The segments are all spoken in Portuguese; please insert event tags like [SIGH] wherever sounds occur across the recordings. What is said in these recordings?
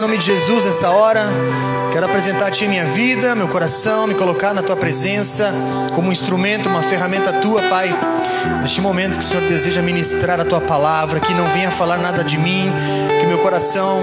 Em nome de Jesus, nessa hora, quero apresentar a Ti minha vida, meu coração, me colocar na Tua presença como um instrumento, uma ferramenta Tua, Pai. Neste momento que o Senhor deseja ministrar a Tua palavra, que não venha falar nada de mim, que meu coração,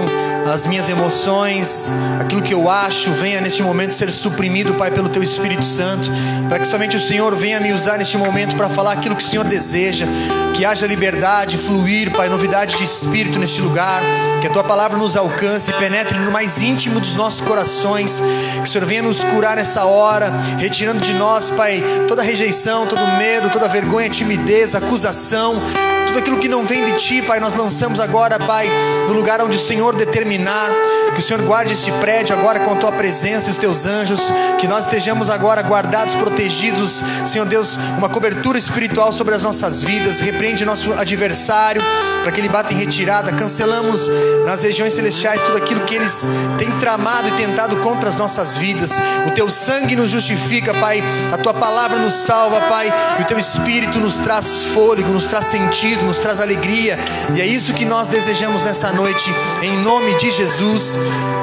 as minhas emoções, aquilo que eu acho, venha neste momento ser suprimido, Pai, pelo Teu Espírito Santo, para que somente o Senhor venha me usar neste momento para falar aquilo que o Senhor deseja, que haja liberdade, fluir, Pai, novidade de espírito neste lugar, que a Tua palavra nos alcance, penetre no mais íntimo dos nossos corações, que o Senhor venha nos curar nessa hora, retirando de nós, Pai, toda rejeição, todo medo, toda vergonha, timidez, acusação, tudo aquilo que não vem de Ti, Pai, nós lançamos agora, Pai, no lugar onde o Senhor determinar, que o Senhor guarde este prédio agora com a Tua presença e os Teus anjos, que nós estejamos agora guardados, protegidos, Senhor Deus, uma cobertura espiritual sobre as nossas vidas, repreende nosso adversário, para que ele bata em retirada, cancelamos nas regiões celestiais tudo aquilo que eles têm tramado e tentado contra as nossas vidas, o Teu sangue nos justifica, Pai, a Tua palavra nos salva, Pai, e o Teu Espírito nos traz fôlego, nos traz sentido, nos traz alegria, e é isso que nós desejamos nessa noite, em nome de Jesus.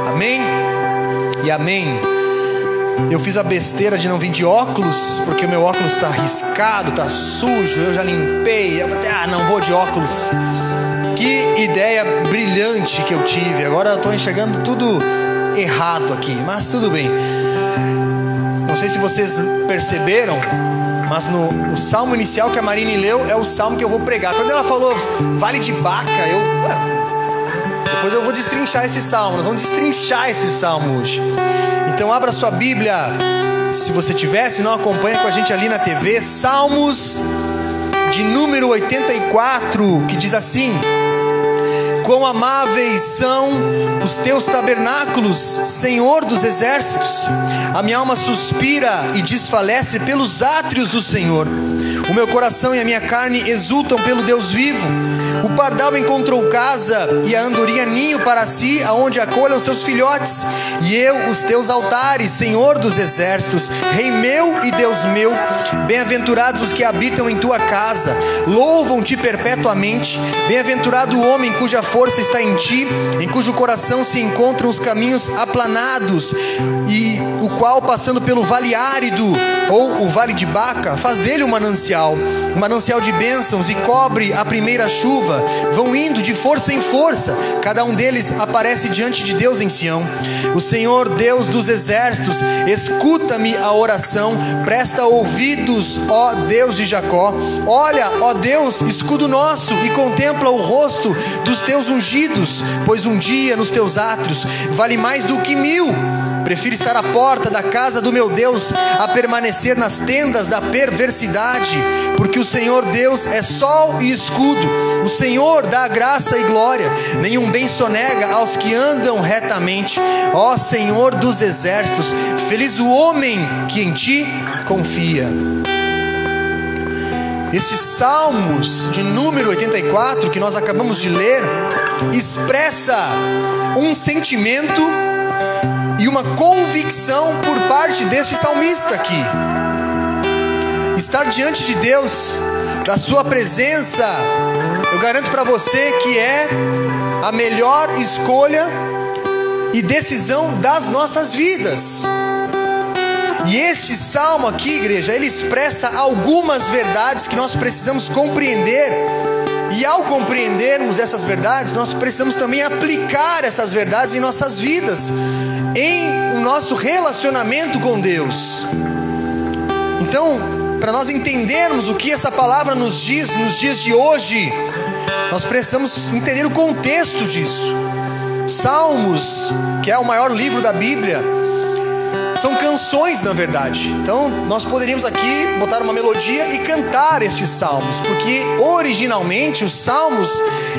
Amém e amém. Eu fiz a besteira de não vir de óculos, porque o meu óculos está riscado, está sujo, eu já limpei. Eu pensei, ah, não vou de óculos. Que ideia brilhante que eu tive. Agora eu estou enxergando tudo errado aqui, mas tudo bem. Não sei se vocês perceberam, mas no salmo inicial que a Marine leu é o salmo que eu vou pregar. Quando ela falou vale de baca, eu. Depois eu vou destrinchar esse salmo. Nós vamos destrinchar esse salmo hoje. Então abra sua Bíblia, se você tiver, se não acompanha com a gente ali na TV, Salmos de número 84, que diz assim: Quão amáveis são os teus tabernáculos, Senhor dos exércitos. A minha alma suspira e desfalece pelos átrios do Senhor. O meu coração e a minha carne exultam pelo Deus vivo. O pardal encontrou casa e a andorinha ninho para si, aonde acolham seus filhotes. E eu, os teus altares, Senhor dos exércitos, Rei meu e Deus meu, bem-aventurados os que habitam em tua casa, louvam-te perpetuamente. Bem-aventurado o homem cuja força está em ti, em cujo coração se encontram os caminhos aplanados, e o qual, passando pelo vale árido ou o vale de Baca, faz dele um manancial, um manancial de bênçãos e cobre a primeira chuva. Vão indo de força em força, cada um deles aparece diante de Deus em Sião. O Senhor, Deus dos exércitos, escuta-me a oração, presta ouvidos, ó Deus de Jacó. Olha, ó Deus, escudo nosso, e contempla o rosto dos teus ungidos, pois um dia nos teus átrios vale mais do que mil. Prefiro estar à porta da casa do meu Deus a permanecer nas tendas da perversidade, porque o Senhor Deus é sol e escudo. O Senhor dá graça e glória, nenhum bem sonega aos que andam retamente. Ó Senhor dos exércitos, feliz o homem que em ti confia. Estes salmos de número 84 que nós acabamos de ler expressa um sentimento e uma convicção por parte deste salmista aqui. Estar diante de Deus, da Sua presença, eu garanto para você que é a melhor escolha e decisão das nossas vidas. E este salmo aqui, igreja, ele expressa algumas verdades que nós precisamos compreender. E ao compreendermos essas verdades, nós precisamos também aplicar essas verdades em nossas vidas, em o nosso relacionamento com Deus. Então, para nós entendermos o que essa palavra nos diz nos dias de hoje, nós precisamos entender o contexto disso. Salmos, que é o maior livro da Bíblia, são canções na verdade. Então nós poderíamos aqui botar uma melodia e cantar estes salmos, porque originalmente os salmos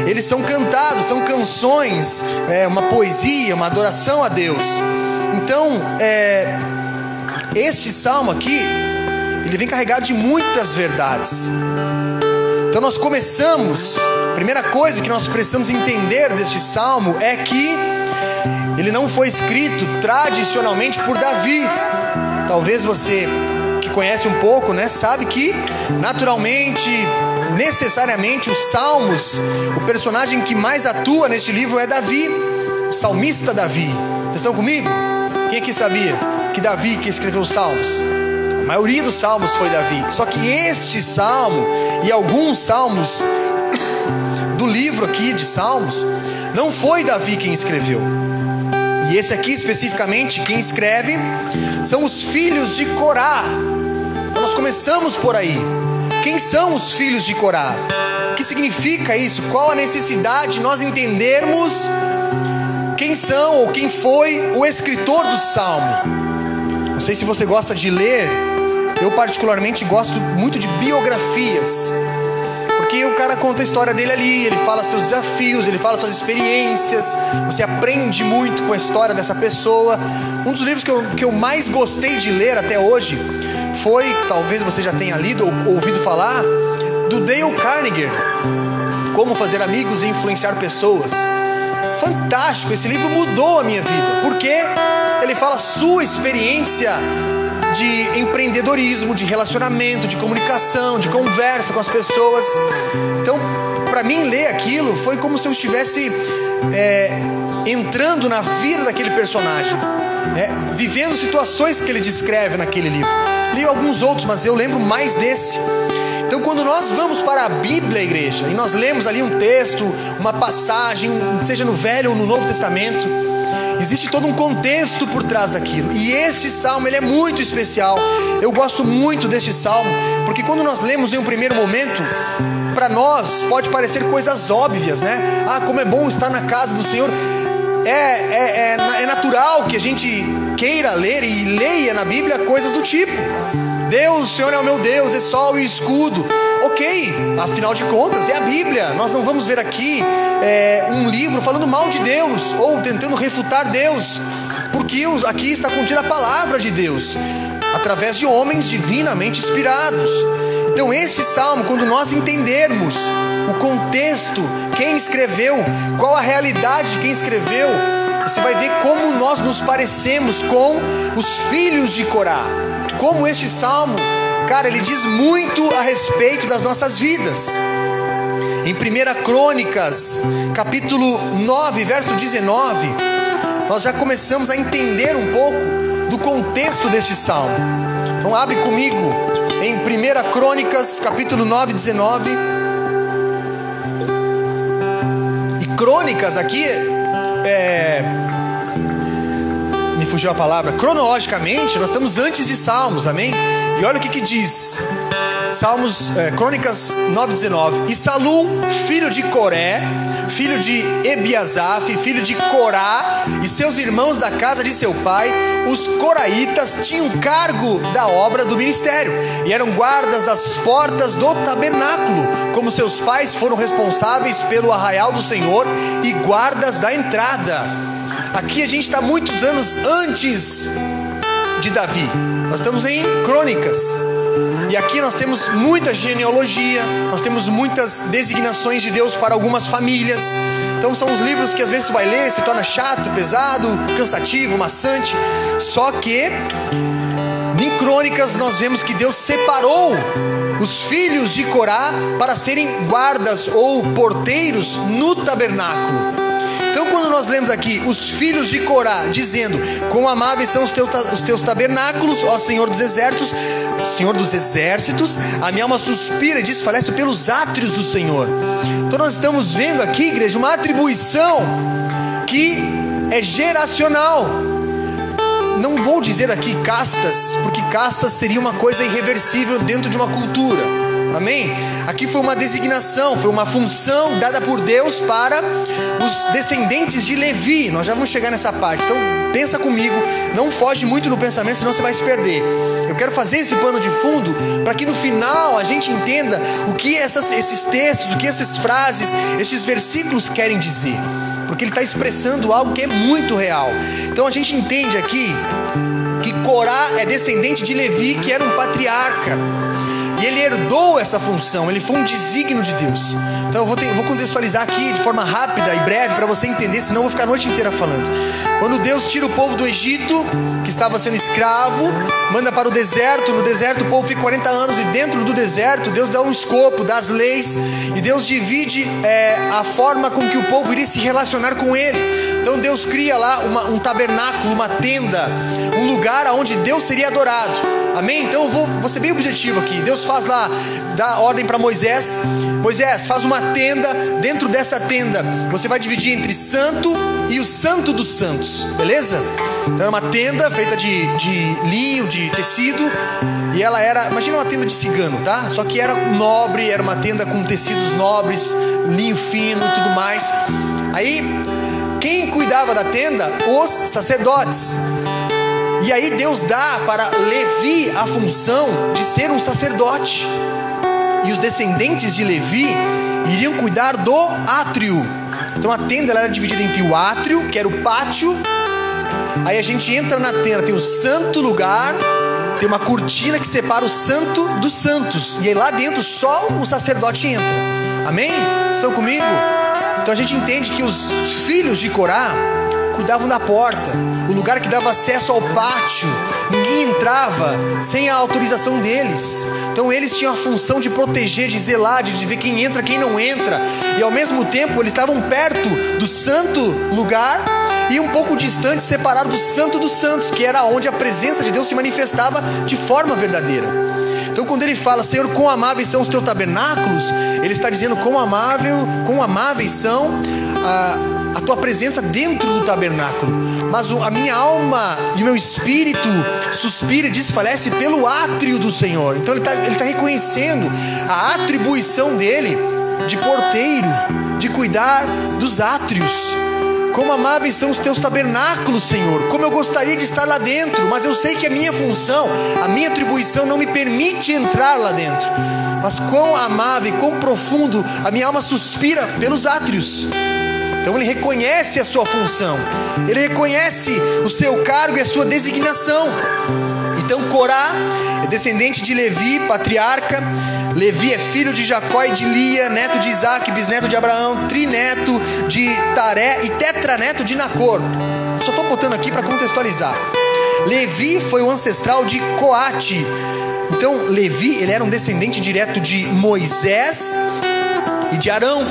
eles são cantados, são canções, é, uma poesia, uma adoração a Deus. Então é, este salmo aqui ele vem carregado de muitas verdades. Então nós começamos. A primeira coisa que nós precisamos entender deste salmo é que ele não foi escrito tradicionalmente por Davi. Talvez você que conhece um pouco, né, sabe que naturalmente, necessariamente os Salmos, o personagem que mais atua neste livro é Davi. salmista Davi. Vocês estão comigo? Quem aqui sabia que Davi que escreveu os salmos? A maioria dos salmos foi Davi. Só que este salmo e alguns salmos [COUGHS] do livro aqui de Salmos, não foi Davi quem escreveu. Esse aqui especificamente, quem escreve são os filhos de Corá. Então nós começamos por aí. Quem são os filhos de Corá? O que significa isso? Qual a necessidade de nós entendermos quem são ou quem foi o escritor do salmo? Não sei se você gosta de ler, eu particularmente gosto muito de biografias. Porque o cara conta a história dele ali, ele fala seus desafios, ele fala suas experiências, você aprende muito com a história dessa pessoa. Um dos livros que eu, que eu mais gostei de ler até hoje foi, talvez você já tenha lido ou ouvido falar, do Dale Carnegie, Como Fazer Amigos e Influenciar Pessoas. Fantástico, esse livro mudou a minha vida, porque ele fala sua experiência de empreendedorismo, de relacionamento, de comunicação, de conversa com as pessoas. Então, para mim, ler aquilo foi como se eu estivesse é, entrando na vida daquele personagem, é, vivendo situações que ele descreve naquele livro. Li alguns outros, mas eu lembro mais desse. Então, quando nós vamos para a Bíblia, igreja, e nós lemos ali um texto, uma passagem, seja no Velho ou no Novo Testamento, Existe todo um contexto por trás daquilo. E este salmo ele é muito especial. Eu gosto muito deste salmo, porque quando nós lemos em um primeiro momento, para nós pode parecer coisas óbvias, né? Ah, como é bom estar na casa do Senhor. É, é, é, é natural que a gente queira ler e leia na Bíblia coisas do tipo. Deus, o Senhor é o meu Deus, é sol e escudo. Ok, afinal de contas, é a Bíblia. Nós não vamos ver aqui é, um livro falando mal de Deus ou tentando refutar Deus, porque aqui está contida a palavra de Deus, através de homens divinamente inspirados. Então, esse salmo, quando nós entendermos o contexto, quem escreveu, qual a realidade de quem escreveu, você vai ver como nós nos parecemos com os filhos de Corá. Como este salmo Cara, ele diz muito a respeito das nossas vidas. Em 1 Crônicas, capítulo 9, verso 19, nós já começamos a entender um pouco do contexto deste salmo. Então abre comigo em 1 Crônicas, capítulo 9, 19. E crônicas aqui é, fugiu a palavra, cronologicamente, nós estamos antes de Salmos, amém? E olha o que, que diz. Salmos, é, Crônicas 9,19. E Salum, filho de Coré, filho de Ebiasaf, filho de Corá, e seus irmãos da casa de seu pai, os coraitas, tinham cargo da obra do ministério, e eram guardas das portas do tabernáculo, como seus pais foram responsáveis pelo arraial do Senhor e guardas da entrada. Aqui a gente está muitos anos antes de Davi. Nós estamos em Crônicas. E aqui nós temos muita genealogia, nós temos muitas designações de Deus para algumas famílias. Então são os livros que às vezes tu vai ler, se torna chato, pesado, cansativo, maçante. Só que em Crônicas nós vemos que Deus separou os filhos de Corá para serem guardas ou porteiros no tabernáculo. Quando nós lemos aqui os filhos de Corá dizendo: Quão amáveis são os teus, os teus tabernáculos, ó Senhor dos exércitos, Senhor dos exércitos, a minha alma suspira e desfalece pelos átrios do Senhor. Então, nós estamos vendo aqui, igreja, uma atribuição que é geracional. Não vou dizer aqui castas, porque castas seria uma coisa irreversível dentro de uma cultura. Amém? Aqui foi uma designação, foi uma função dada por Deus para os descendentes de Levi. Nós já vamos chegar nessa parte. Então, pensa comigo, não foge muito no pensamento, senão você vai se perder. Eu quero fazer esse pano de fundo para que no final a gente entenda o que essas, esses textos, o que essas frases, esses versículos querem dizer. Porque ele está expressando algo que é muito real. Então a gente entende aqui que Corá é descendente de Levi, que era um patriarca. Ele herdou essa função, ele foi um desígnio de Deus. Então eu vou, ter, vou contextualizar aqui de forma rápida e breve para você entender, senão eu vou ficar a noite inteira falando. Quando Deus tira o povo do Egito, que estava sendo escravo, manda para o deserto, no deserto o povo fica 40 anos e dentro do deserto Deus dá um escopo, dá as leis e Deus divide é, a forma com que o povo iria se relacionar com Ele. Então Deus cria lá uma, um tabernáculo, uma tenda, um lugar onde Deus seria adorado. Amém? Então eu vou, vou ser bem objetivo aqui. Deus faz lá, dá ordem para Moisés: Moisés, faz uma tenda. Dentro dessa tenda, você vai dividir entre santo e o santo dos santos, beleza? Então era uma tenda feita de, de linho, de tecido, e ela era, imagina uma tenda de cigano, tá? Só que era nobre, era uma tenda com tecidos nobres, linho fino, tudo mais. Aí, quem cuidava da tenda? Os sacerdotes. E aí Deus dá para Levi a função de ser um sacerdote. E os descendentes de Levi iriam cuidar do átrio. Então a tenda era dividida entre o átrio, que era o pátio. Aí a gente entra na tenda, tem o santo lugar, tem uma cortina que separa o santo dos santos. E aí lá dentro só o sacerdote entra. Amém? Estão comigo? Então a gente entende que os filhos de Corá cuidavam da porta, o lugar que dava acesso ao pátio. Ninguém entrava sem a autorização deles. Então eles tinham a função de proteger, de zelar, de ver quem entra, quem não entra. E ao mesmo tempo eles estavam perto do santo lugar e um pouco distante, separado do santo dos santos, que era onde a presença de Deus se manifestava de forma verdadeira. Então, quando ele fala, Senhor, quão amáveis são os teus tabernáculos, ele está dizendo quão amável, quão amáveis são a, a tua presença dentro do tabernáculo. Mas a minha alma e o meu espírito suspira e desfalece pelo átrio do Senhor. Então, ele está tá reconhecendo a atribuição dele de porteiro, de cuidar dos átrios. Como amáveis são os teus tabernáculos, Senhor. Como eu gostaria de estar lá dentro, mas eu sei que a minha função, a minha atribuição não me permite entrar lá dentro. Mas quão amável, quão profundo a minha alma suspira pelos átrios. Então ele reconhece a sua função, ele reconhece o seu cargo e a sua designação. Então Corá é descendente de Levi, patriarca. Levi é filho de Jacó e de Lia, neto de Isaac, bisneto de Abraão, trineto de Taré e tetraneto de Nacor. Só estou botando aqui para contextualizar. Levi foi o ancestral de Coate. Então, Levi, ele era um descendente direto de Moisés e de Arão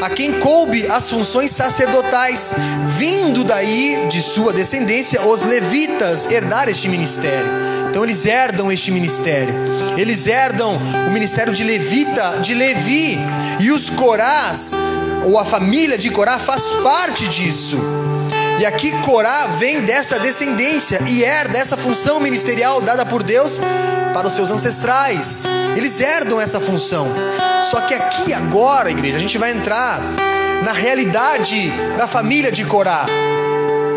a quem coube as funções sacerdotais, vindo daí de sua descendência os levitas herdar este ministério. Então eles herdam este ministério. Eles herdam o ministério de levita, de Levi, e os Corás, ou a família de Corá faz parte disso. E aqui Corá vem dessa descendência e herda essa função ministerial dada por Deus para os seus ancestrais. Eles herdam essa função. Só que aqui agora, igreja, a gente vai entrar na realidade da família de Corá.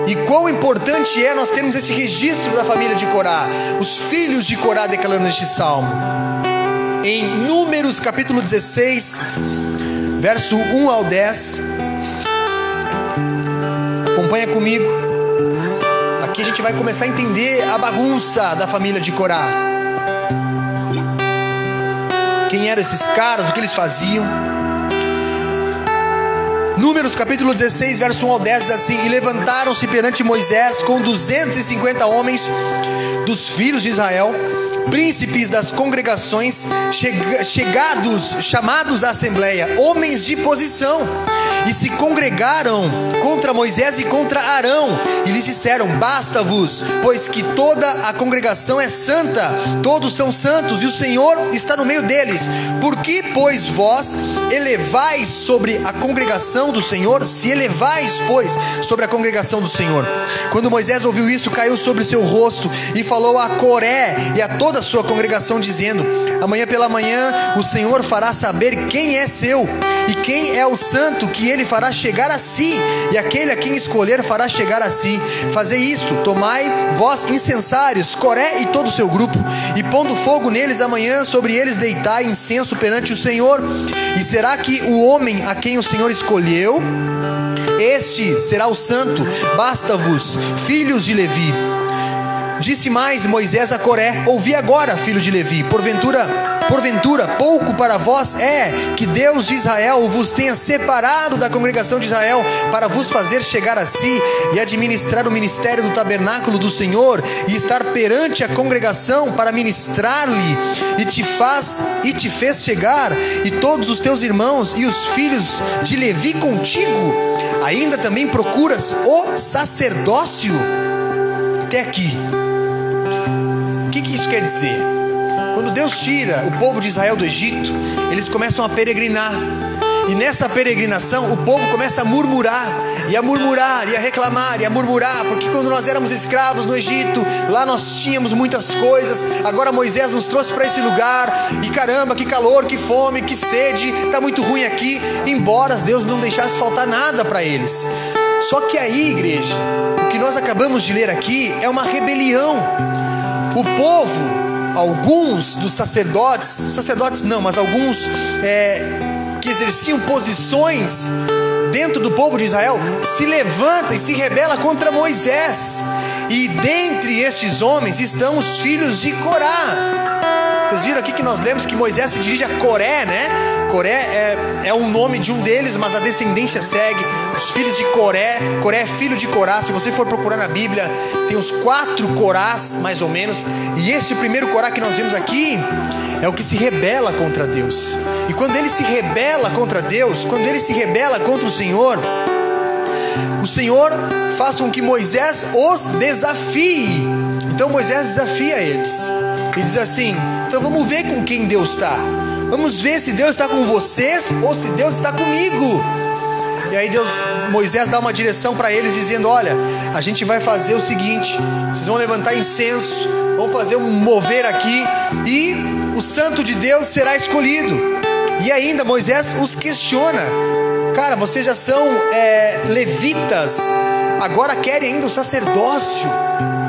E quão importante é nós termos esse registro da família de Corá, os filhos de Corá declarando este salmo. Em Números capítulo 16, verso 1 ao 10. Acompanha comigo. Aqui a gente vai começar a entender a bagunça da família de Corá quem eram esses caras, o que eles faziam. Números capítulo 16, verso 1 ao 10 diz assim: E levantaram-se perante Moisés com 250 homens dos filhos de Israel, príncipes das congregações, chegados, chamados à assembleia, homens de posição e se congregaram contra Moisés e contra Arão, e lhes disseram: Basta-vos, pois que toda a congregação é santa, todos são santos, e o Senhor está no meio deles. Por que, pois, vós elevais sobre a congregação do Senhor? Se elevais, pois, sobre a congregação do Senhor. Quando Moisés ouviu isso, caiu sobre seu rosto e falou a Coré e a toda a sua congregação, dizendo: Amanhã pela manhã o Senhor fará saber quem é seu e quem é o santo que ele fará chegar a si, e aquele a quem escolher fará chegar a si. Fazei isto, tomai vós incensários, Coré e todo o seu grupo, e pondo fogo neles amanhã, sobre eles deitai incenso perante o Senhor. E será que o homem a quem o Senhor escolheu, este será o santo, basta-vos, filhos de Levi. Disse mais Moisés a Coré: Ouvi agora, filho de Levi, porventura Porventura, pouco para vós é que Deus de Israel vos tenha separado da congregação de Israel para vos fazer chegar a si e administrar o ministério do tabernáculo do Senhor e estar perante a congregação para ministrar-lhe e te faz e te fez chegar e todos os teus irmãos e os filhos de Levi contigo. Ainda também procuras o sacerdócio até aqui. O que, que isso quer dizer? Quando Deus tira o povo de Israel do Egito, eles começam a peregrinar. E nessa peregrinação, o povo começa a murmurar, e a murmurar, e a reclamar, e a murmurar, porque quando nós éramos escravos no Egito, lá nós tínhamos muitas coisas, agora Moisés nos trouxe para esse lugar, e caramba, que calor, que fome, que sede, está muito ruim aqui, embora Deus não deixasse faltar nada para eles. Só que aí, igreja, o que nós acabamos de ler aqui é uma rebelião. O povo, alguns dos sacerdotes, sacerdotes não, mas alguns é, que exerciam posições dentro do povo de Israel se levanta e se rebela contra Moisés. E dentre estes homens estão os filhos de Corá. Vocês viram aqui que nós lemos que Moisés se dirige a Coré, né? Coré é, é um nome de um deles, mas a descendência segue. Os filhos de Coré. Coré é filho de Corá. Se você for procurar na Bíblia, tem os quatro Corás, mais ou menos. E esse primeiro Corá que nós vemos aqui é o que se rebela contra Deus. E quando ele se rebela contra Deus, quando ele se rebela contra o Senhor, o Senhor faz com que Moisés os desafie. Então Moisés desafia eles e diz assim: então vamos ver com quem Deus está. Vamos ver se Deus está com vocês ou se Deus está comigo. E aí Deus, Moisés dá uma direção para eles dizendo: Olha, a gente vai fazer o seguinte: vocês vão levantar incenso, vão fazer um mover aqui e o Santo de Deus será escolhido. E ainda Moisés os questiona: Cara, vocês já são é, levitas, agora querem ainda o sacerdócio.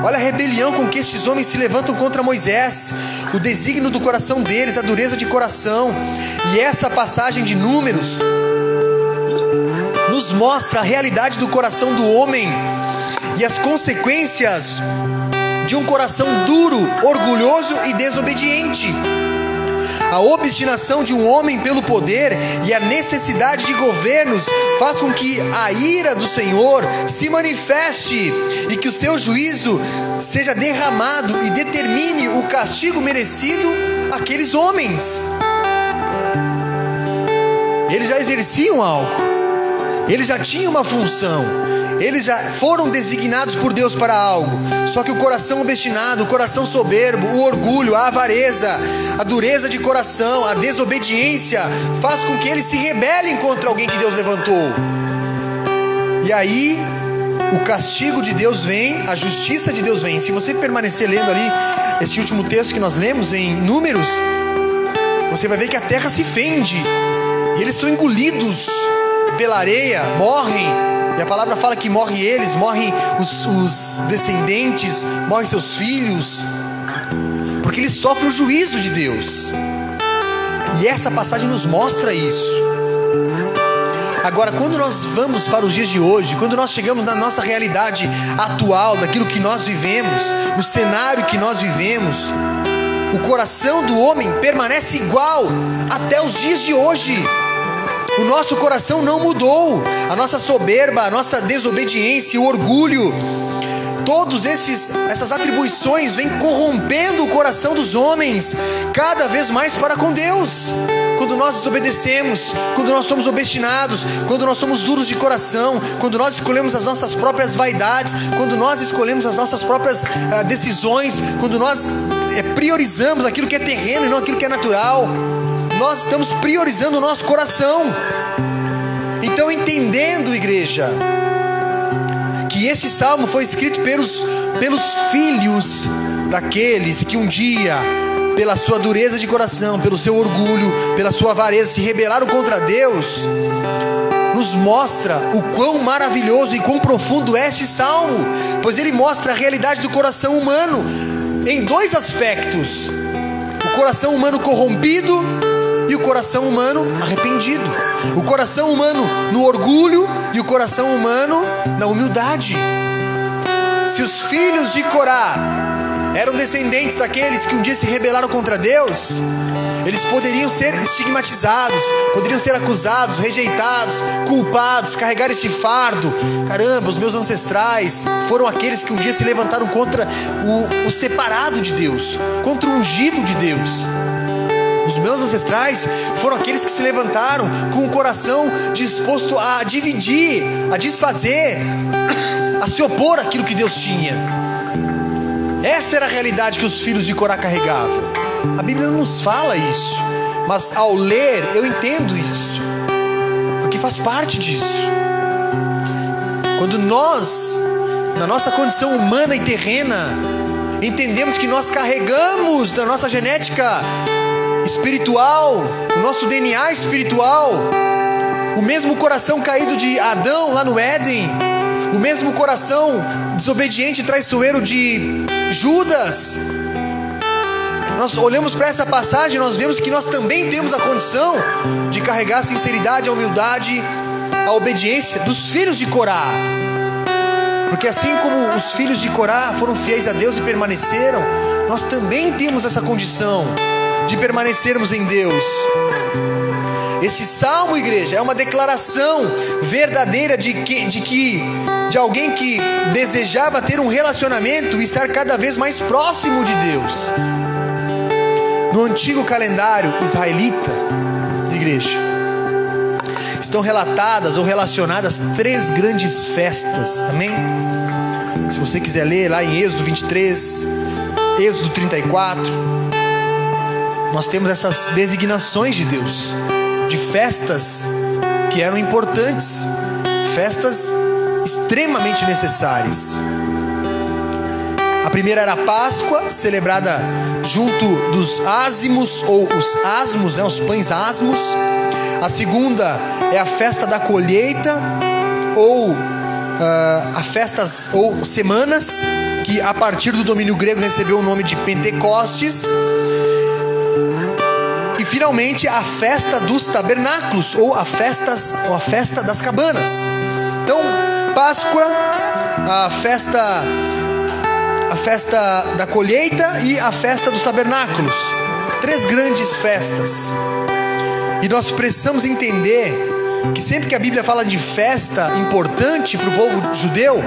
Olha a rebelião com que estes homens se levantam contra Moisés, o desígnio do coração deles, a dureza de coração. E essa passagem de Números nos mostra a realidade do coração do homem e as consequências de um coração duro, orgulhoso e desobediente. A obstinação de um homem pelo poder e a necessidade de governos faz com que a ira do Senhor se manifeste e que o seu juízo seja derramado e determine o castigo merecido àqueles homens. Eles já exerciam algo, eles já tinham uma função eles já foram designados por Deus para algo. Só que o coração obstinado, o coração soberbo, o orgulho, a avareza, a dureza de coração, a desobediência faz com que eles se rebelem contra alguém que Deus levantou. E aí o castigo de Deus vem, a justiça de Deus vem. Se você permanecer lendo ali este último texto que nós lemos em Números, você vai ver que a terra se fende e eles são engolidos pela areia, morrem e a palavra fala que morre eles, morrem os, os descendentes, morrem seus filhos, porque eles sofrem o juízo de Deus. E essa passagem nos mostra isso. Agora, quando nós vamos para os dias de hoje, quando nós chegamos na nossa realidade atual, daquilo que nós vivemos, o cenário que nós vivemos, o coração do homem permanece igual até os dias de hoje. O nosso coração não mudou. A nossa soberba, a nossa desobediência, o orgulho, todos esses essas atribuições vêm corrompendo o coração dos homens cada vez mais para com Deus. Quando nós desobedecemos, quando nós somos obstinados, quando nós somos duros de coração, quando nós escolhemos as nossas próprias vaidades, quando nós escolhemos as nossas próprias ah, decisões, quando nós é, priorizamos aquilo que é terreno e não aquilo que é natural nós estamos priorizando o nosso coração. Então, entendendo, igreja, que esse salmo foi escrito pelos, pelos filhos daqueles que um dia, pela sua dureza de coração, pelo seu orgulho, pela sua avareza, se rebelaram contra Deus, nos mostra o quão maravilhoso e quão profundo é este salmo, pois ele mostra a realidade do coração humano em dois aspectos: o coração humano corrompido e o coração humano arrependido. O coração humano no orgulho e o coração humano na humildade. Se os filhos de Corá eram descendentes daqueles que um dia se rebelaram contra Deus, Eles poderiam ser estigmatizados, poderiam ser acusados, rejeitados, culpados, carregar este fardo. Caramba, os meus ancestrais foram aqueles que um dia se levantaram contra o, o separado de Deus, contra o ungido de Deus. Os meus ancestrais foram aqueles que se levantaram com o coração disposto a dividir, a desfazer, [COUGHS] a se opor àquilo que Deus tinha. Essa era a realidade que os filhos de Corá carregavam. A Bíblia não nos fala isso, mas ao ler eu entendo isso, porque faz parte disso. Quando nós, na nossa condição humana e terrena, entendemos que nós carregamos da nossa genética espiritual, o nosso DNA espiritual, o mesmo coração caído de Adão lá no Éden, o mesmo coração desobediente e traiçoeiro de Judas. Nós olhamos para essa passagem, nós vemos que nós também temos a condição de carregar a sinceridade, a humildade, a obediência dos filhos de Corá. Porque assim como os filhos de Corá foram fiéis a Deus e permaneceram, nós também temos essa condição de permanecermos em Deus. Este salmo, igreja, é uma declaração verdadeira de que, de que de alguém que desejava ter um relacionamento e estar cada vez mais próximo de Deus. No antigo calendário israelita, igreja, estão relatadas ou relacionadas três grandes festas, amém? Se você quiser ler lá em Êxodo 23, Êxodo 34, nós temos essas designações de Deus, de festas que eram importantes, festas extremamente necessárias. A primeira era a Páscoa, celebrada junto dos ázimos ou os asmos, né, os pães asmos. A segunda é a festa da colheita ou uh, a festas ou semanas que a partir do domínio grego recebeu o nome de Pentecostes e finalmente a festa dos tabernáculos ou a, festas, ou a festa das cabanas. Então, Páscoa, a festa a festa da colheita e a festa dos tabernáculos. Três grandes festas. E nós precisamos entender que sempre que a Bíblia fala de festa importante para o povo judeu,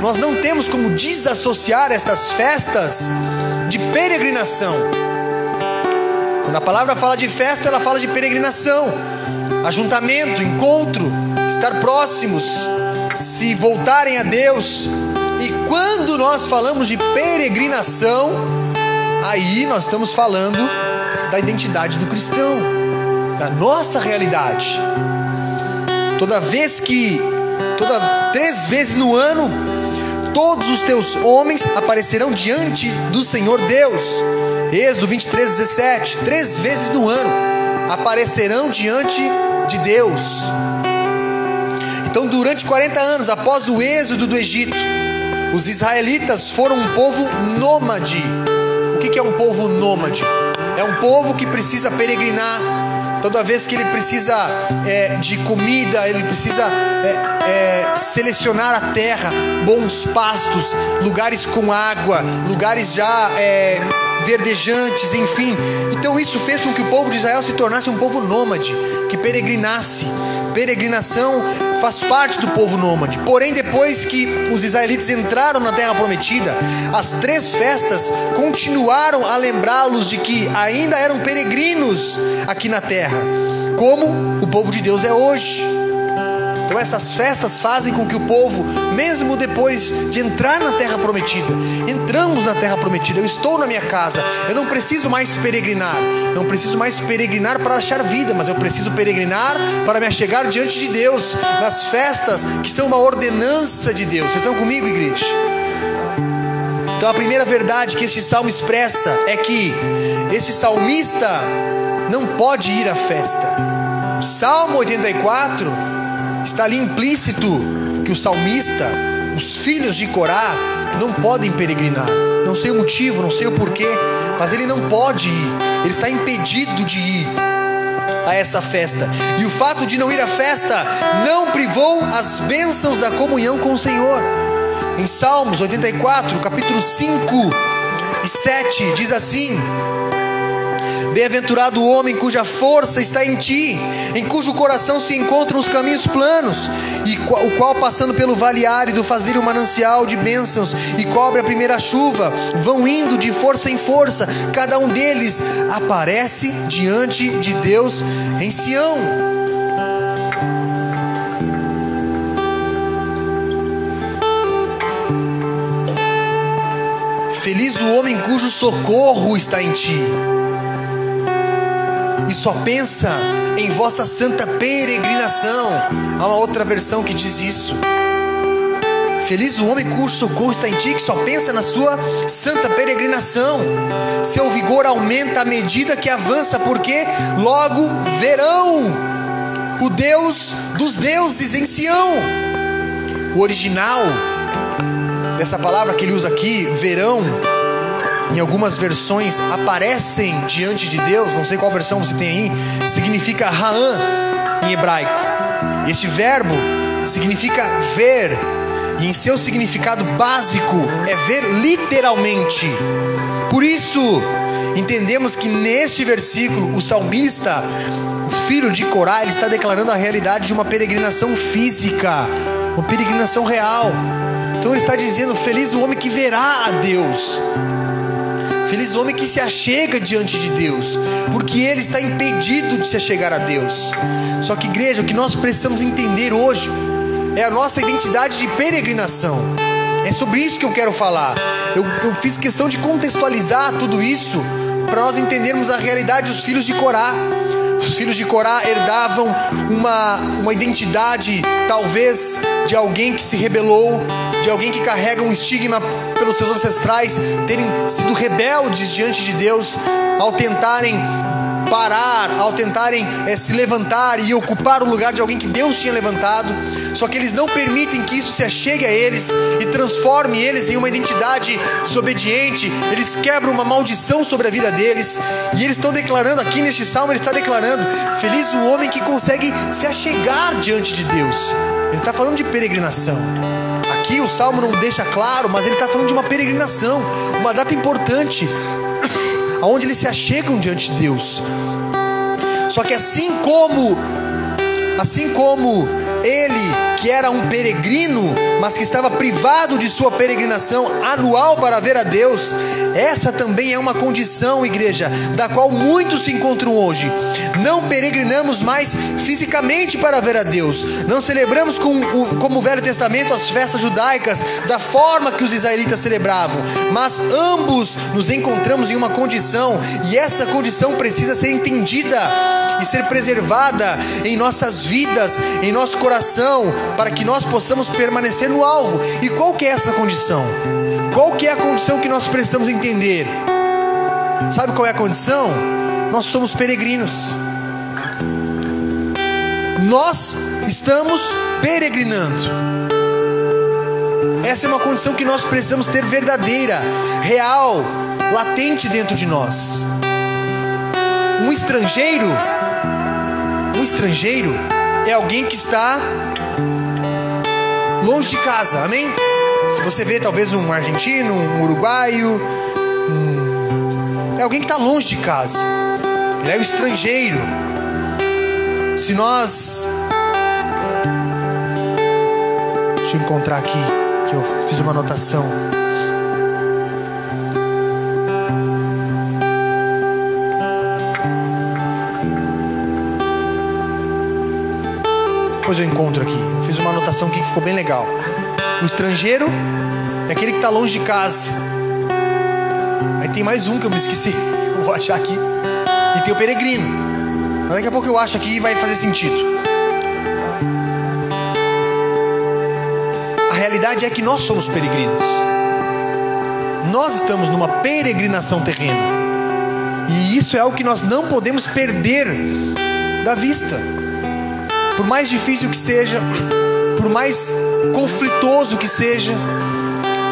nós não temos como desassociar estas festas de peregrinação. Quando a palavra fala de festa, ela fala de peregrinação, ajuntamento, encontro, estar próximos, se voltarem a Deus. E quando nós falamos de peregrinação, aí nós estamos falando da identidade do cristão, da nossa realidade. Toda vez que, toda três vezes no ano, todos os teus homens aparecerão diante do Senhor Deus Êxodo 23, 17. Três vezes no ano aparecerão diante de Deus. Então, durante 40 anos após o êxodo do Egito, os israelitas foram um povo nômade. O que é um povo nômade? É um povo que precisa peregrinar. Toda vez que ele precisa é, de comida, ele precisa é, é, selecionar a terra, bons pastos, lugares com água, lugares já é, verdejantes, enfim. Então isso fez com que o povo de Israel se tornasse um povo nômade, que peregrinasse. Peregrinação faz parte do povo nômade. Porém, depois que os israelitas entraram na terra prometida, as três festas continuaram a lembrá-los de que ainda eram peregrinos aqui na terra, como o povo de Deus é hoje. Então essas festas fazem com que o povo, mesmo depois de entrar na terra prometida, entramos na terra prometida, eu estou na minha casa, eu não preciso mais peregrinar, não preciso mais peregrinar para achar vida, mas eu preciso peregrinar para me achegar diante de Deus, nas festas que são uma ordenança de Deus. Vocês estão comigo, igreja? Então a primeira verdade que este salmo expressa é que esse salmista não pode ir à festa. Salmo 84 Está ali implícito que o salmista, os filhos de Corá, não podem peregrinar. Não sei o motivo, não sei o porquê, mas ele não pode ir. Ele está impedido de ir a essa festa. E o fato de não ir à festa não privou as bênçãos da comunhão com o Senhor. Em Salmos 84, capítulo 5 e 7, diz assim: Bem-aventurado o homem cuja força está em ti, em cujo coração se encontram os caminhos planos, e o qual, passando pelo vale árido, faz um manancial de bênçãos e cobre a primeira chuva, vão indo de força em força, cada um deles aparece diante de Deus em Sião. Feliz o homem cujo socorro está em ti e só pensa em vossa santa peregrinação. Há uma outra versão que diz isso. Feliz o homem cujo socorro está em ti, que só pensa na sua santa peregrinação. Seu vigor aumenta à medida que avança, porque logo verão o Deus dos deuses em Sião. O original dessa palavra que ele usa aqui, verão, em algumas versões aparecem diante de Deus, não sei qual versão você tem aí, significa Ra'an em hebraico. Este verbo significa ver, e em seu significado básico é ver literalmente. Por isso, entendemos que neste versículo o salmista, o filho de Corá, ele está declarando a realidade de uma peregrinação física, uma peregrinação real. Então ele está dizendo: Feliz o homem que verá a Deus. Feliz o homem que se achega diante de Deus, porque ele está impedido de se achegar a Deus. Só que, igreja, o que nós precisamos entender hoje é a nossa identidade de peregrinação. É sobre isso que eu quero falar. Eu, eu fiz questão de contextualizar tudo isso para nós entendermos a realidade dos filhos de Corá. Os filhos de Corá herdavam uma, uma identidade, talvez, de alguém que se rebelou, de alguém que carrega um estigma pelos seus ancestrais terem sido rebeldes diante de Deus ao tentarem parar, ao tentarem é, se levantar e ocupar o lugar de alguém que Deus tinha levantado. Só que eles não permitem que isso se achegue a eles e transforme eles em uma identidade desobediente. Eles quebram uma maldição sobre a vida deles. E eles estão declarando aqui neste salmo, ele está declarando: Feliz o homem que consegue se achegar diante de Deus. Ele está falando de peregrinação. Aqui o salmo não deixa claro, mas ele está falando de uma peregrinação, uma data importante, [COUGHS] aonde eles se achegam diante de Deus. Só que assim como, assim como ele, que era um peregrino, mas que estava privado de sua peregrinação anual para ver a Deus, essa também é uma condição, igreja, da qual muitos se encontram hoje. Não peregrinamos mais fisicamente para ver a Deus, não celebramos com o, como o Velho Testamento as festas judaicas da forma que os israelitas celebravam, mas ambos nos encontramos em uma condição, e essa condição precisa ser entendida e ser preservada em nossas vidas, em nosso coração, para que nós possamos permanecer no alvo. E qual que é essa condição? Qual que é a condição que nós precisamos entender? Sabe qual é a condição? Nós somos peregrinos. Nós estamos peregrinando. Essa é uma condição que nós precisamos ter verdadeira, real, latente dentro de nós. Um estrangeiro um estrangeiro é alguém que está longe de casa, amém? Se você vê talvez um argentino, um uruguaio, um... é alguém que está longe de casa, ele é o estrangeiro. Se nós. Deixa eu encontrar aqui, que eu fiz uma anotação. Depois eu encontro aqui. Fiz uma anotação aqui que ficou bem legal. O estrangeiro é aquele que está longe de casa. Aí tem mais um que eu me esqueci. [LAUGHS] Eu vou achar aqui. E tem o peregrino. Mas daqui a pouco eu acho aqui e vai fazer sentido. A realidade é que nós somos peregrinos. Nós estamos numa peregrinação terrena. E isso é algo que nós não podemos perder da vista. Por mais difícil que seja, por mais conflitoso que seja,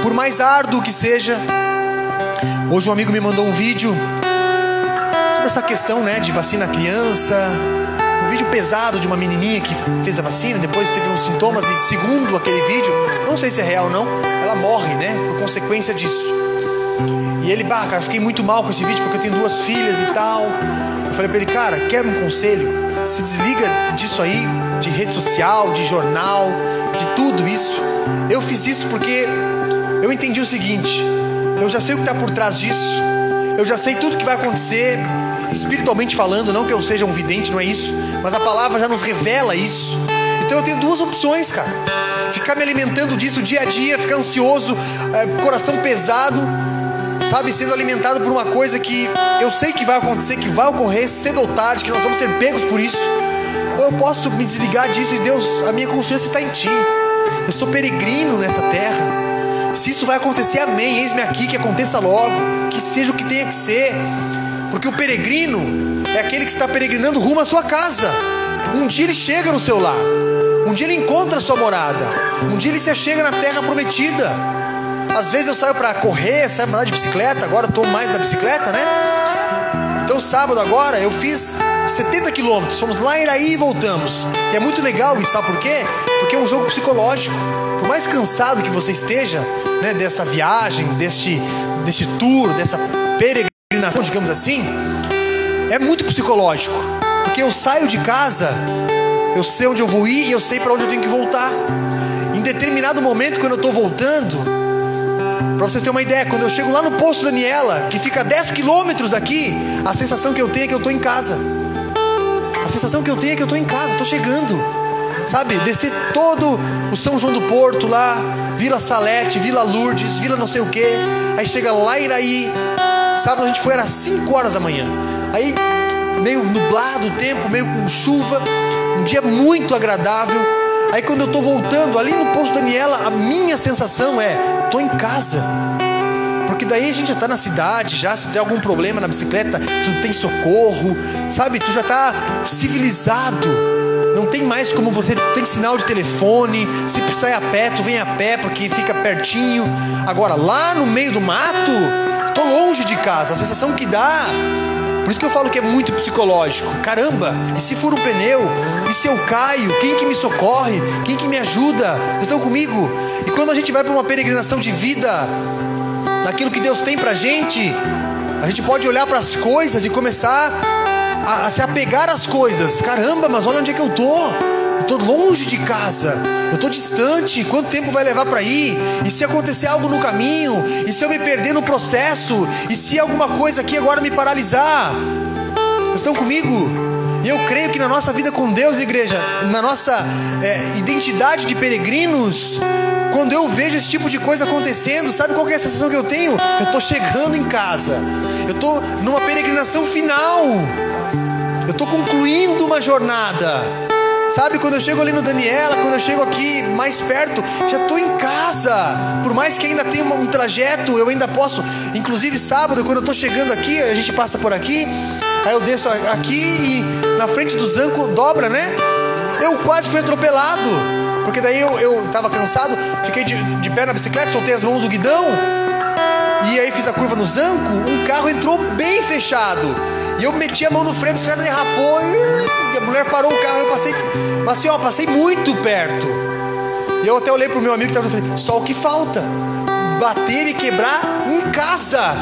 por mais árduo que seja. Hoje um amigo me mandou um vídeo sobre essa questão, né, de vacina criança. Um vídeo pesado de uma menininha que fez a vacina, depois teve uns sintomas e segundo aquele vídeo, não sei se é real ou não, ela morre, né, por consequência disso. E ele, bah, cara, fiquei muito mal com esse vídeo porque eu tenho duas filhas e tal. Eu falei para ele, cara, quer um conselho? Se desliga disso aí, de rede social, de jornal, de tudo isso. Eu fiz isso porque eu entendi o seguinte: eu já sei o que está por trás disso, eu já sei tudo que vai acontecer, espiritualmente falando, não que eu seja um vidente, não é isso, mas a palavra já nos revela isso. Então eu tenho duas opções, cara: ficar me alimentando disso dia a dia, ficar ansioso, é, coração pesado, sabe, sendo alimentado por uma coisa que eu sei que vai acontecer, que vai ocorrer cedo ou tarde, que nós vamos ser pegos por isso. Ou eu posso me desligar disso e Deus, a minha confiança está em Ti. Eu sou peregrino nessa terra. Se isso vai acontecer, amém. Eis-me aqui, que aconteça logo, que seja o que tenha que ser. Porque o peregrino é aquele que está peregrinando rumo à sua casa. Um dia ele chega no seu lar. Um dia ele encontra a sua morada. Um dia ele se achega na terra prometida. Às vezes eu saio para correr, saio para andar de bicicleta, agora estou mais na bicicleta, né? Então sábado agora eu fiz 70 quilômetros, fomos lá em Iraí e voltamos. E é muito legal isso, sabe por quê? Porque é um jogo psicológico. Por mais cansado que você esteja, né, dessa viagem, deste, deste tour, dessa peregrinação, digamos assim, é muito psicológico. Porque eu saio de casa, eu sei onde eu vou ir e eu sei para onde eu tenho que voltar. Em determinado momento, quando eu estou voltando, para vocês terem uma ideia, quando eu chego lá no posto Daniela, que fica a 10 quilômetros daqui, a sensação que eu tenho é que eu estou em casa. A sensação que eu tenho é que eu estou em casa, estou chegando. Sabe? Descer todo o São João do Porto lá, Vila Salete, Vila Lourdes, Vila não sei o que. Aí chega lá Iraí. Sábado a gente foi, era 5 horas da manhã. Aí, meio nublado o tempo, meio com chuva. Um dia muito agradável Aí quando eu estou voltando ali no posto Daniela, a minha sensação é: estou em casa. Porque daí a gente já está na cidade, já se tem algum problema na bicicleta, tu tem socorro, sabe? Tu já está civilizado. Não tem mais como você tem sinal de telefone, se precisar ir a pé, tu vem a pé porque fica pertinho. Agora lá no meio do mato, tô longe de casa. A sensação que dá por isso que eu falo que é muito psicológico. Caramba, e se for um pneu? E se eu caio? Quem que me socorre? Quem que me ajuda? Estão comigo? E quando a gente vai para uma peregrinação de vida, naquilo que Deus tem para a gente, a gente pode olhar para as coisas e começar a, a, se apegar às coisas. Caramba, mas olha onde é que eu tô. Estou longe de casa, eu estou distante. Quanto tempo vai levar para ir? E se acontecer algo no caminho? E se eu me perder no processo? E se alguma coisa aqui agora me paralisar? Estão comigo? E eu creio que na nossa vida com Deus, igreja, na nossa é, identidade de peregrinos, quando eu vejo esse tipo de coisa acontecendo, sabe qual é a sensação que eu tenho? Eu estou chegando em casa, eu estou numa peregrinação final, eu estou concluindo uma jornada. Sabe, quando eu chego ali no Daniela, quando eu chego aqui mais perto, já estou em casa. Por mais que ainda tenha um trajeto, eu ainda posso. Inclusive, sábado, quando eu estou chegando aqui, a gente passa por aqui, aí eu desço aqui e na frente do Zanco dobra, né? Eu quase fui atropelado. Porque daí eu, eu tava cansado, fiquei de, de pé na bicicleta, soltei as mãos do guidão. E aí fiz a curva no Zanco, um carro entrou bem fechado. E eu meti a mão no freio, a bicicleta derrapou e a mulher parou o carro. Eu passei, mas assim, ó, passei muito perto. E eu até olhei pro meu amigo que estava falei, só o que falta? Bater e quebrar em casa.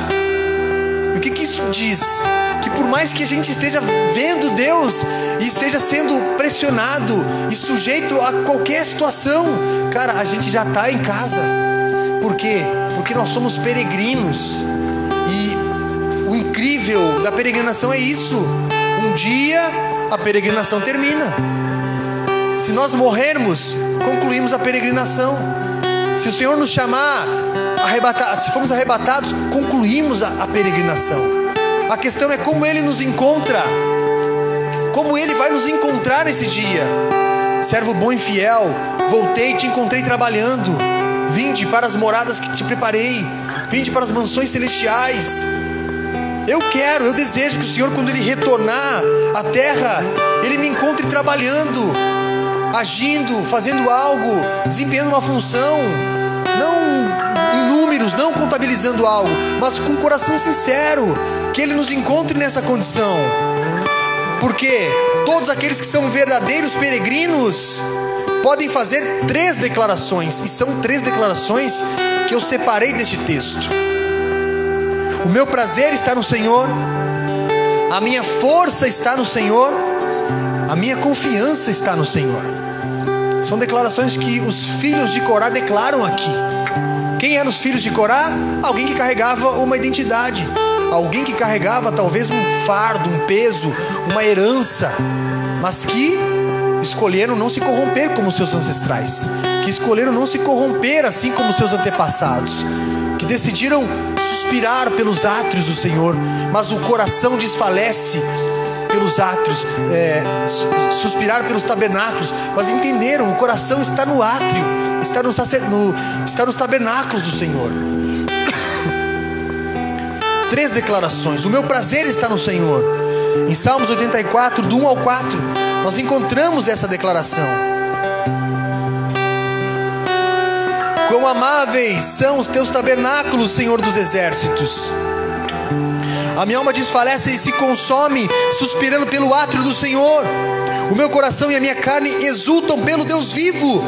E o que, que isso diz? Que por mais que a gente esteja vendo Deus e esteja sendo pressionado e sujeito a qualquer situação, cara, a gente já está em casa. Por quê? Porque nós somos peregrinos. E o incrível da peregrinação é isso. Um dia a peregrinação termina. Se nós morrermos, concluímos a peregrinação. Se o Senhor nos chamar, arrebatar, se formos arrebatados, concluímos a, a peregrinação. A questão é como Ele nos encontra, como Ele vai nos encontrar nesse dia. Servo bom e fiel, voltei e te encontrei trabalhando. Vinde para as moradas que te preparei, vinde para as mansões celestiais. Eu quero, eu desejo que o Senhor, quando Ele retornar à terra, Ele me encontre trabalhando, agindo, fazendo algo, desempenhando uma função, não em números, não contabilizando algo, mas com um coração sincero, que Ele nos encontre nessa condição. Porque todos aqueles que são verdadeiros peregrinos podem fazer três declarações, e são três declarações que eu separei deste texto. O meu prazer está no Senhor, a minha força está no Senhor, a minha confiança está no Senhor. São declarações que os filhos de Corá declaram aqui. Quem eram os filhos de Corá? Alguém que carregava uma identidade, alguém que carregava talvez um fardo, um peso, uma herança, mas que escolheram não se corromper como seus ancestrais, que escolheram não se corromper assim como seus antepassados, que decidiram suspirar pelos átrios do Senhor, mas o coração desfalece pelos átrios, é, suspirar pelos tabernáculos, mas entenderam, o coração está no átrio, está, no, sacer, no, está nos tabernáculos do Senhor. [COUGHS] Três declarações: o meu prazer está no Senhor. Em Salmos 84, do 1 ao 4, nós encontramos essa declaração. Quão amáveis são os teus tabernáculos, Senhor dos exércitos. A minha alma desfalece e se consome, suspirando pelo átrio do Senhor. O meu coração e a minha carne exultam pelo Deus vivo.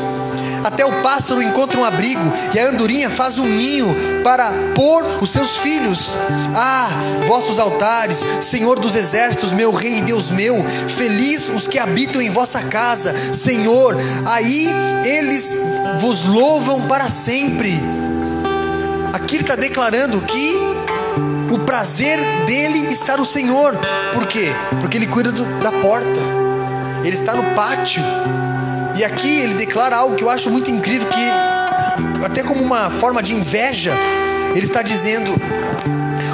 Até o pássaro encontra um abrigo e a andorinha faz um ninho para pôr os seus filhos. Ah, vossos altares, Senhor dos exércitos, meu Rei e Deus meu, feliz os que habitam em vossa casa, Senhor, aí eles vos louvam para sempre. Aqui ele está declarando que o prazer dele está no Senhor. Por quê? Porque ele cuida do, da porta. Ele está no pátio. E aqui ele declara algo que eu acho muito incrível, que até como uma forma de inveja, ele está dizendo: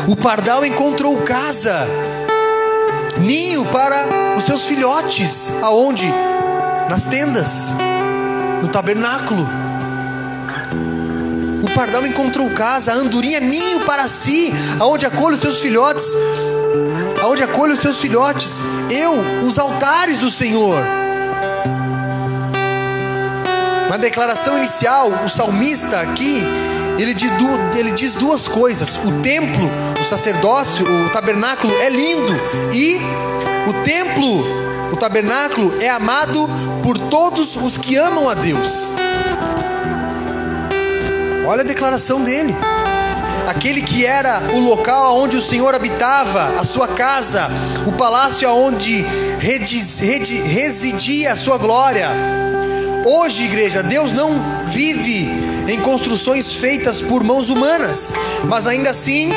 o pardal encontrou casa, ninho para os seus filhotes, aonde? Nas tendas, no tabernáculo. O pardal encontrou casa, a andorinha ninho para si, aonde acolhe os seus filhotes, aonde acolhe os seus filhotes. Eu, os altares do Senhor. Na declaração inicial, o salmista aqui, ele diz, ele diz duas coisas: o templo, o sacerdócio, o tabernáculo é lindo, e o templo, o tabernáculo é amado por todos os que amam a Deus. Olha a declaração dele. Aquele que era o local onde o Senhor habitava, a sua casa, o palácio onde residia a sua glória Hoje, igreja, Deus não vive em construções feitas por mãos humanas, mas ainda assim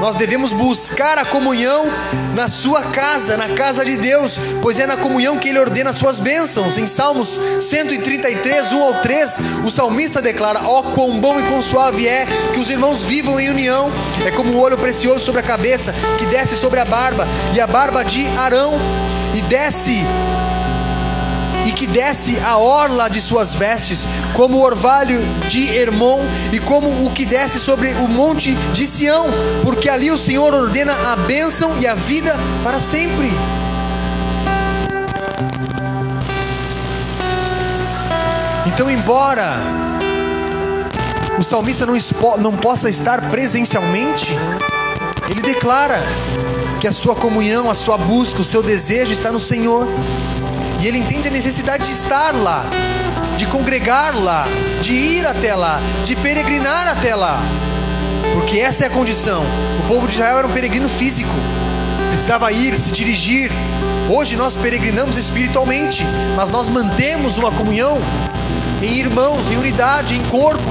nós devemos buscar a comunhão na sua casa, na casa de Deus, pois é na comunhão que Ele ordena as suas bênçãos. Em Salmos 133, 1 ao 3, o salmista declara: Ó, oh, quão bom e quão suave é que os irmãos vivam em união. É como o olho precioso sobre a cabeça, que desce sobre a barba, e a barba de Arão, e desce e que desce a orla de suas vestes, como o orvalho de Hermon e como o que desce sobre o monte de Sião, porque ali o Senhor ordena a bênção e a vida para sempre. Então, embora o salmista não, não possa estar presencialmente, ele declara que a sua comunhão, a sua busca, o seu desejo está no Senhor. E ele entende a necessidade de estar lá, de congregar lá, de ir até lá, de peregrinar até lá. Porque essa é a condição. O povo de Israel era um peregrino físico, precisava ir, se dirigir. Hoje nós peregrinamos espiritualmente, mas nós mantemos uma comunhão em irmãos, em unidade, em corpo.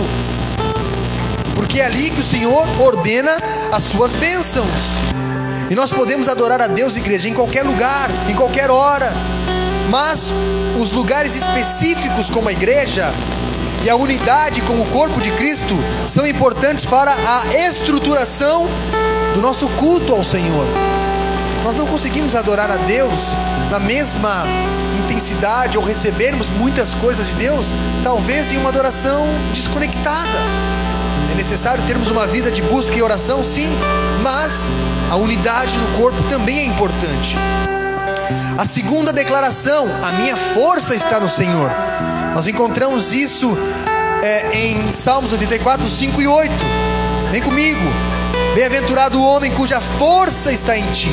Porque é ali que o Senhor ordena as suas bênçãos. E nós podemos adorar a Deus, igreja, em qualquer lugar, em qualquer hora mas os lugares específicos, como a igreja, e a unidade com o corpo de Cristo são importantes para a estruturação do nosso culto ao Senhor. Nós não conseguimos adorar a Deus na mesma intensidade ou recebermos muitas coisas de Deus, talvez em uma adoração desconectada. É necessário termos uma vida de busca e oração, sim, mas a unidade no corpo também é importante. A segunda declaração, a minha força está no Senhor. Nós encontramos isso é, em Salmos 84, 5 e 8. Vem comigo. Bem-aventurado o homem cuja força está em ti,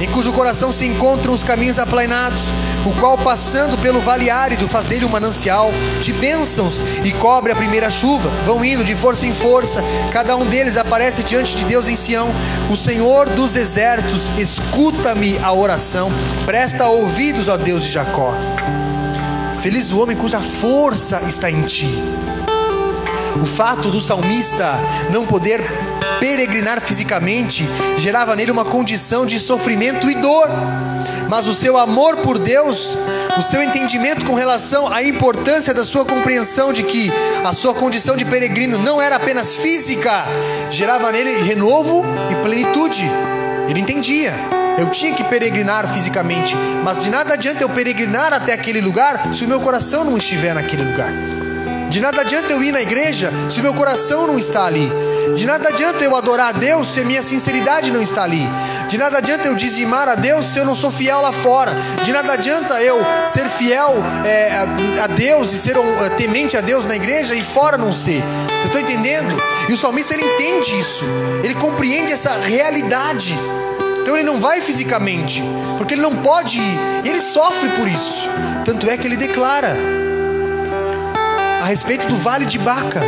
em cujo coração se encontram os caminhos aplainados, o qual, passando pelo vale árido, faz dele um manancial de bênçãos e cobre a primeira chuva. Vão indo de força em força, cada um deles aparece diante de Deus em Sião. O Senhor dos exércitos, escuta-me a oração, presta ouvidos, ó Deus de Jacó. Feliz o homem cuja força está em ti. O fato do salmista não poder peregrinar fisicamente gerava nele uma condição de sofrimento e dor. Mas o seu amor por Deus, o seu entendimento com relação à importância da sua compreensão de que a sua condição de peregrino não era apenas física, gerava nele renovo e plenitude. Ele entendia. Eu tinha que peregrinar fisicamente, mas de nada adianta eu peregrinar até aquele lugar se o meu coração não estiver naquele lugar. De nada adianta eu ir na igreja se meu coração não está ali. De nada adianta eu adorar a Deus se a minha sinceridade não está ali. De nada adianta eu dizimar a Deus se eu não sou fiel lá fora. De nada adianta eu ser fiel é, a, Deus e ser um, é, temente a Deus na igreja e fora não ser. Vocês estão entendendo? E o salmista ele entende isso. Ele compreende essa realidade. Então ele não vai fisicamente, porque ele não pode ir. Ele sofre por isso. Tanto é que ele declara a respeito do vale de Baca.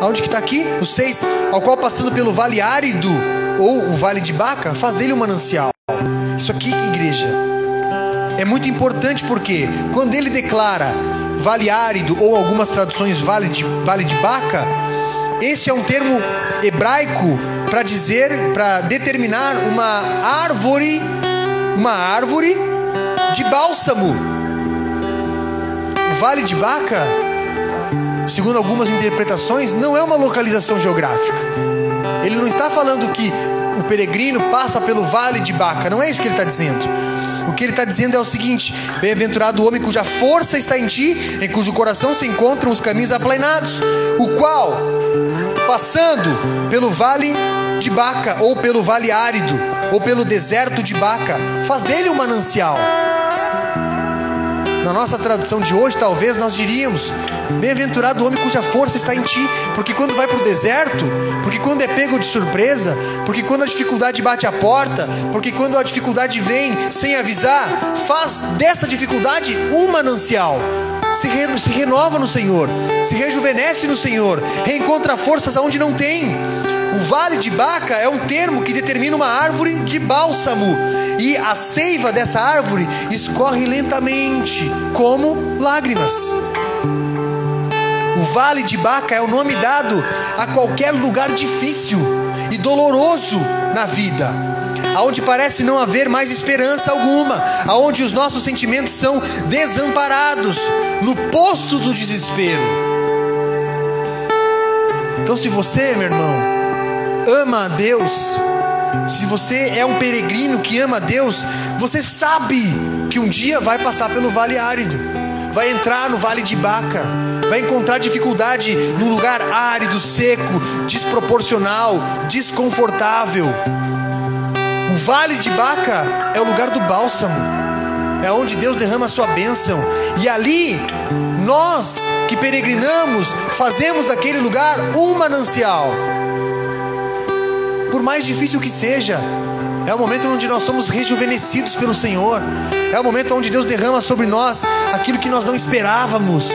Aonde que está aqui? O 6, ao qual passando pelo vale árido, ou o vale de Baca, faz dele um manancial. Isso aqui, igreja, é muito importante porque quando ele declara vale árido, ou algumas traduções vale de, vale de Baca, este é um termo hebraico para dizer, para determinar uma árvore, uma árvore de bálsamo. O Vale de Baca segundo algumas interpretações, não é uma localização geográfica. Ele não está falando que o peregrino passa pelo vale de Baca, não é isso que ele está dizendo. O que ele está dizendo é o seguinte: Bem-aventurado o homem cuja força está em ti, em cujo coração se encontram os caminhos aplainados, o qual, passando pelo vale de Baca, ou pelo vale árido, ou pelo deserto de Baca, faz dele um manancial. Na nossa tradução de hoje, talvez nós diríamos: Bem-aventurado o homem cuja força está em ti, porque quando vai para o deserto, porque quando é pego de surpresa, porque quando a dificuldade bate a porta, porque quando a dificuldade vem sem avisar, faz dessa dificuldade um manancial. Se, re, se renova no Senhor, se rejuvenesce no Senhor, reencontra forças aonde não tem. O vale de Baca é um termo que determina uma árvore de bálsamo, e a seiva dessa árvore escorre lentamente, como lágrimas. O vale de Baca é o nome dado a qualquer lugar difícil e doloroso na vida, aonde parece não haver mais esperança alguma, aonde os nossos sentimentos são desamparados, no poço do desespero. Então, se você, meu irmão, ama a Deus, se você é um peregrino que ama a Deus, você sabe que um dia vai passar pelo vale árido, vai entrar no vale de Baca, vai encontrar dificuldade num lugar árido, seco, desproporcional, desconfortável. O vale de Baca é o lugar do bálsamo, é onde Deus derrama a sua bênção, e ali nós que peregrinamos fazemos daquele lugar um manancial por mais difícil que seja. É o momento onde nós somos rejuvenescidos pelo Senhor. É o momento onde Deus derrama sobre nós aquilo que nós não esperávamos.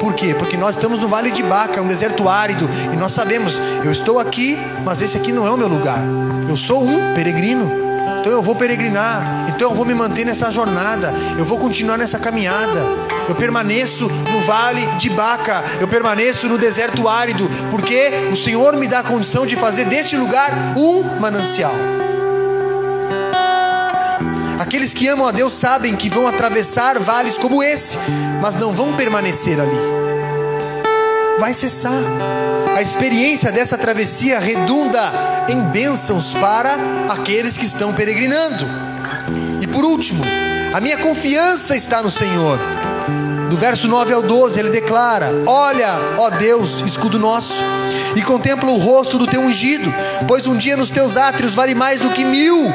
Por quê? Porque nós estamos no Vale de Baca, um deserto árido, e nós sabemos, eu estou aqui, mas esse aqui não é o meu lugar. Eu sou um peregrino. Então eu vou peregrinar, então eu vou me manter nessa jornada, eu vou continuar nessa caminhada. Eu permaneço no vale de Baca, eu permaneço no deserto árido, porque o Senhor me dá a condição de fazer deste lugar um manancial. Aqueles que amam a Deus sabem que vão atravessar vales como esse, mas não vão permanecer ali. Vai cessar. A experiência dessa travessia redunda em bênçãos para aqueles que estão peregrinando. E por último, a minha confiança está no Senhor. do verso 9 ao 12, ele declara: Olha, ó Deus, escudo nosso, e contempla o rosto do teu ungido, pois um dia nos teus átrios vale mais do que mil.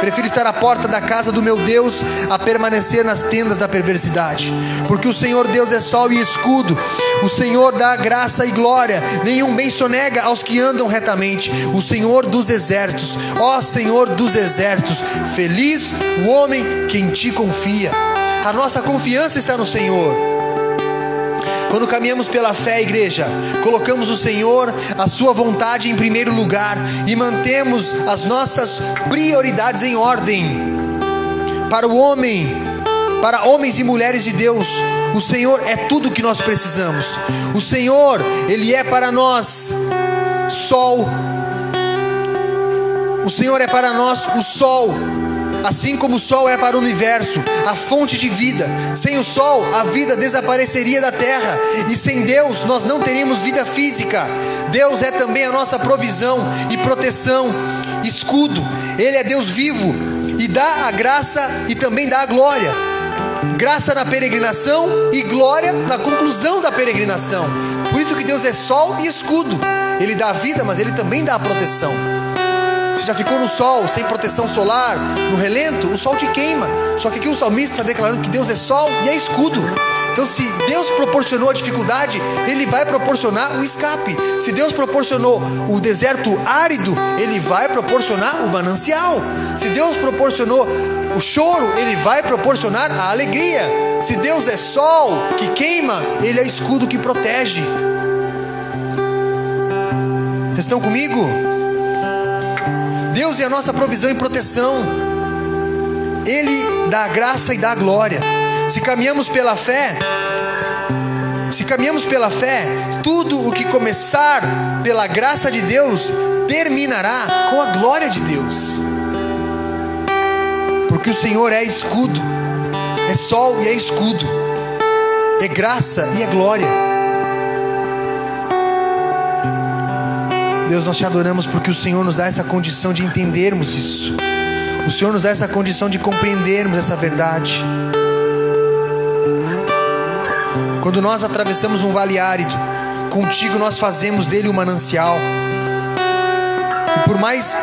Prefiro estar à porta da casa do meu Deus a permanecer nas tendas da perversidade. Porque o Senhor Deus é sol e escudo. O Senhor dá graça e glória. Nenhum bem sonega aos que andam retamente. O Senhor dos exércitos, ó Senhor dos exércitos, feliz o homem que em ti confia. A nossa confiança está no Senhor. Quando caminhamos pela fé, igreja, colocamos o Senhor, a Sua vontade em primeiro lugar e mantemos as nossas prioridades em ordem. Para o homem, para homens e mulheres de Deus, o Senhor é tudo o que nós precisamos. O Senhor, Ele é para nós sol. O Senhor é para nós o sol Assim como o sol é para o universo, a fonte de vida. Sem o sol, a vida desapareceria da terra, e sem Deus, nós não teríamos vida física. Deus é também a nossa provisão e proteção, escudo. Ele é Deus vivo e dá a graça e também dá a glória. Graça na peregrinação e glória na conclusão da peregrinação. Por isso que Deus é sol e escudo. Ele dá a vida, mas ele também dá a proteção. Você já ficou no sol, sem proteção solar, no relento, o sol te queima. Só que aqui o salmista está declarando que Deus é sol e é escudo. Então, se Deus proporcionou a dificuldade, Ele vai proporcionar o escape. Se Deus proporcionou o deserto árido, Ele vai proporcionar o manancial. Se Deus proporcionou o choro, Ele vai proporcionar a alegria. Se Deus é sol que queima, Ele é escudo que protege. Estão comigo? Deus é a nossa provisão e proteção. Ele dá a graça e dá a glória. Se caminhamos pela fé, se caminhamos pela fé, tudo o que começar pela graça de Deus terminará com a glória de Deus. Porque o Senhor é escudo, é sol e é escudo, é graça e é glória. Deus, nós te adoramos porque o Senhor nos dá essa condição de entendermos isso. O Senhor nos dá essa condição de compreendermos essa verdade. Quando nós atravessamos um vale árido, contigo nós fazemos dele um manancial. E por mais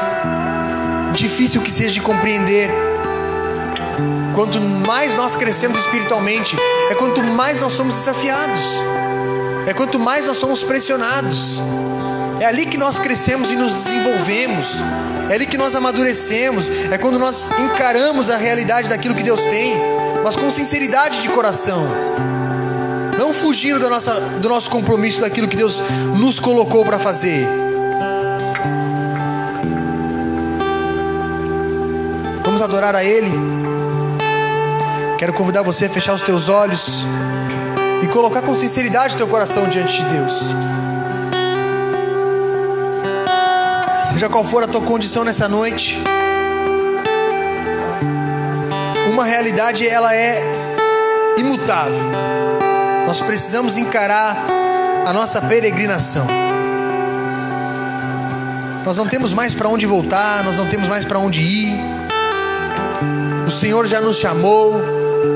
difícil que seja de compreender, quanto mais nós crescemos espiritualmente, é quanto mais nós somos desafiados, é quanto mais nós somos pressionados. É ali que nós crescemos e nos desenvolvemos. É ali que nós amadurecemos. É quando nós encaramos a realidade daquilo que Deus tem, mas com sinceridade de coração. Não fugindo da nossa, do nosso compromisso daquilo que Deus nos colocou para fazer. Vamos adorar a Ele. Quero convidar você a fechar os teus olhos e colocar com sinceridade teu coração diante de Deus. Seja qual for a tua condição nessa noite, uma realidade ela é imutável. Nós precisamos encarar a nossa peregrinação. Nós não temos mais para onde voltar, nós não temos mais para onde ir. O Senhor já nos chamou,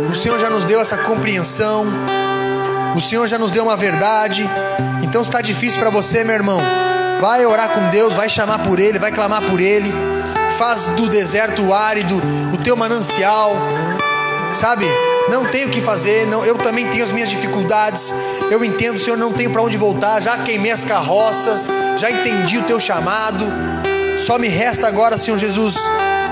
o Senhor já nos deu essa compreensão, o Senhor já nos deu uma verdade. Então está difícil para você, meu irmão Vai orar com Deus, vai chamar por Ele, vai clamar por Ele. Faz do deserto árido o teu manancial, sabe? Não tenho o que fazer, não, eu também tenho as minhas dificuldades. Eu entendo, Senhor, não tenho para onde voltar. Já queimei as carroças, já entendi o teu chamado. Só me resta agora, Senhor Jesus,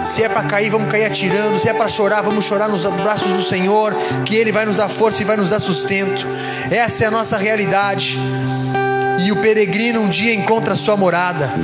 se é para cair, vamos cair atirando. Se é para chorar, vamos chorar nos braços do Senhor, que Ele vai nos dar força e vai nos dar sustento. Essa é a nossa realidade. E o peregrino um dia encontra sua morada.